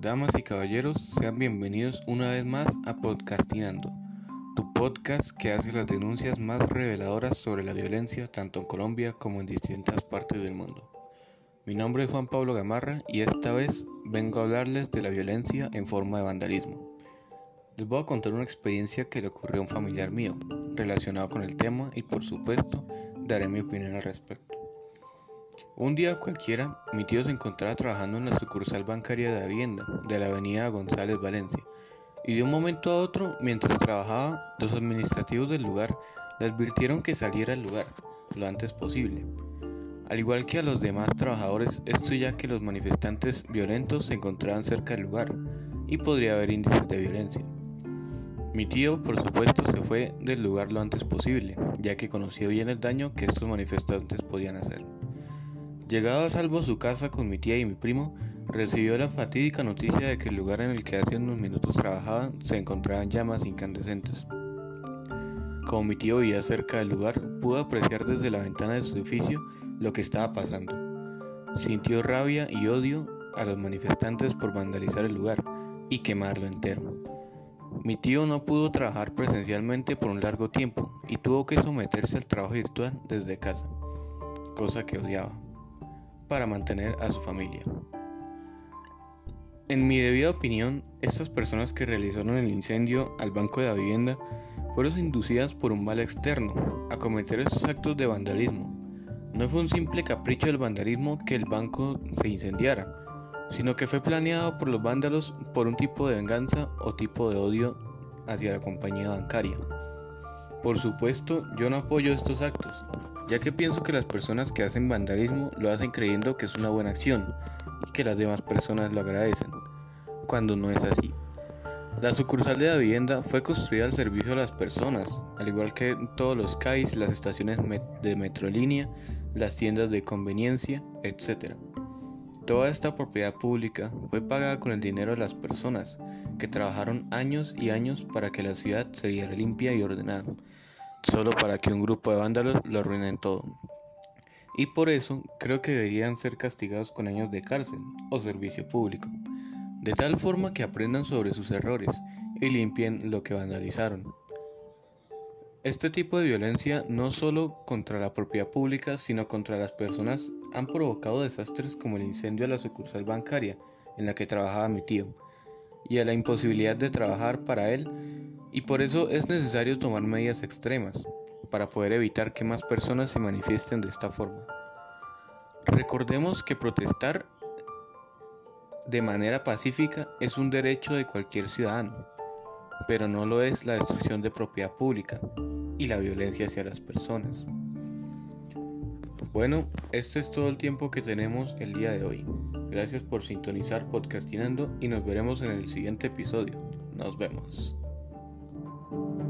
Damas y caballeros, sean bienvenidos una vez más a Podcastinando, tu podcast que hace las denuncias más reveladoras sobre la violencia tanto en Colombia como en distintas partes del mundo. Mi nombre es Juan Pablo Gamarra y esta vez vengo a hablarles de la violencia en forma de vandalismo. Les voy a contar una experiencia que le ocurrió a un familiar mío relacionado con el tema y por supuesto daré mi opinión al respecto. Un día cualquiera, mi tío se encontraba trabajando en la sucursal bancaria de Hacienda de la avenida González Valencia, y de un momento a otro, mientras trabajaba, los administrativos del lugar le advirtieron que saliera del lugar lo antes posible. Al igual que a los demás trabajadores, esto ya que los manifestantes violentos se encontraban cerca del lugar y podría haber índices de violencia. Mi tío, por supuesto, se fue del lugar lo antes posible, ya que conocía bien el daño que estos manifestantes podían hacer. Llegado a salvo su casa con mi tía y mi primo, recibió la fatídica noticia de que el lugar en el que hace unos minutos trabajaban se encontraban llamas incandescentes. Como mi tío vivía cerca del lugar, pudo apreciar desde la ventana de su edificio lo que estaba pasando. Sintió rabia y odio a los manifestantes por vandalizar el lugar y quemarlo entero. Mi tío no pudo trabajar presencialmente por un largo tiempo y tuvo que someterse al trabajo virtual desde casa, cosa que odiaba para mantener a su familia. En mi debida opinión, estas personas que realizaron el incendio al Banco de la Vivienda fueron inducidas por un mal externo a cometer estos actos de vandalismo. No fue un simple capricho del vandalismo que el banco se incendiara, sino que fue planeado por los vándalos por un tipo de venganza o tipo de odio hacia la compañía bancaria. Por supuesto, yo no apoyo estos actos, ya que pienso que las personas que hacen vandalismo lo hacen creyendo que es una buena acción y que las demás personas lo agradecen, cuando no es así. La sucursal de la vivienda fue construida al servicio de las personas, al igual que todos los CAIs, las estaciones de metrolínea, las tiendas de conveniencia, etc. Toda esta propiedad pública fue pagada con el dinero de las personas, que trabajaron años y años para que la ciudad se viera limpia y ordenada solo para que un grupo de vándalos lo arruinen todo. Y por eso creo que deberían ser castigados con años de cárcel o servicio público, de tal forma que aprendan sobre sus errores y limpien lo que vandalizaron. Este tipo de violencia no solo contra la propiedad pública, sino contra las personas han provocado desastres como el incendio a la sucursal bancaria en la que trabajaba mi tío, y a la imposibilidad de trabajar para él y por eso es necesario tomar medidas extremas para poder evitar que más personas se manifiesten de esta forma. Recordemos que protestar de manera pacífica es un derecho de cualquier ciudadano, pero no lo es la destrucción de propiedad pública y la violencia hacia las personas. Bueno, este es todo el tiempo que tenemos el día de hoy. Gracias por sintonizar Podcastinando y nos veremos en el siguiente episodio. Nos vemos. thank you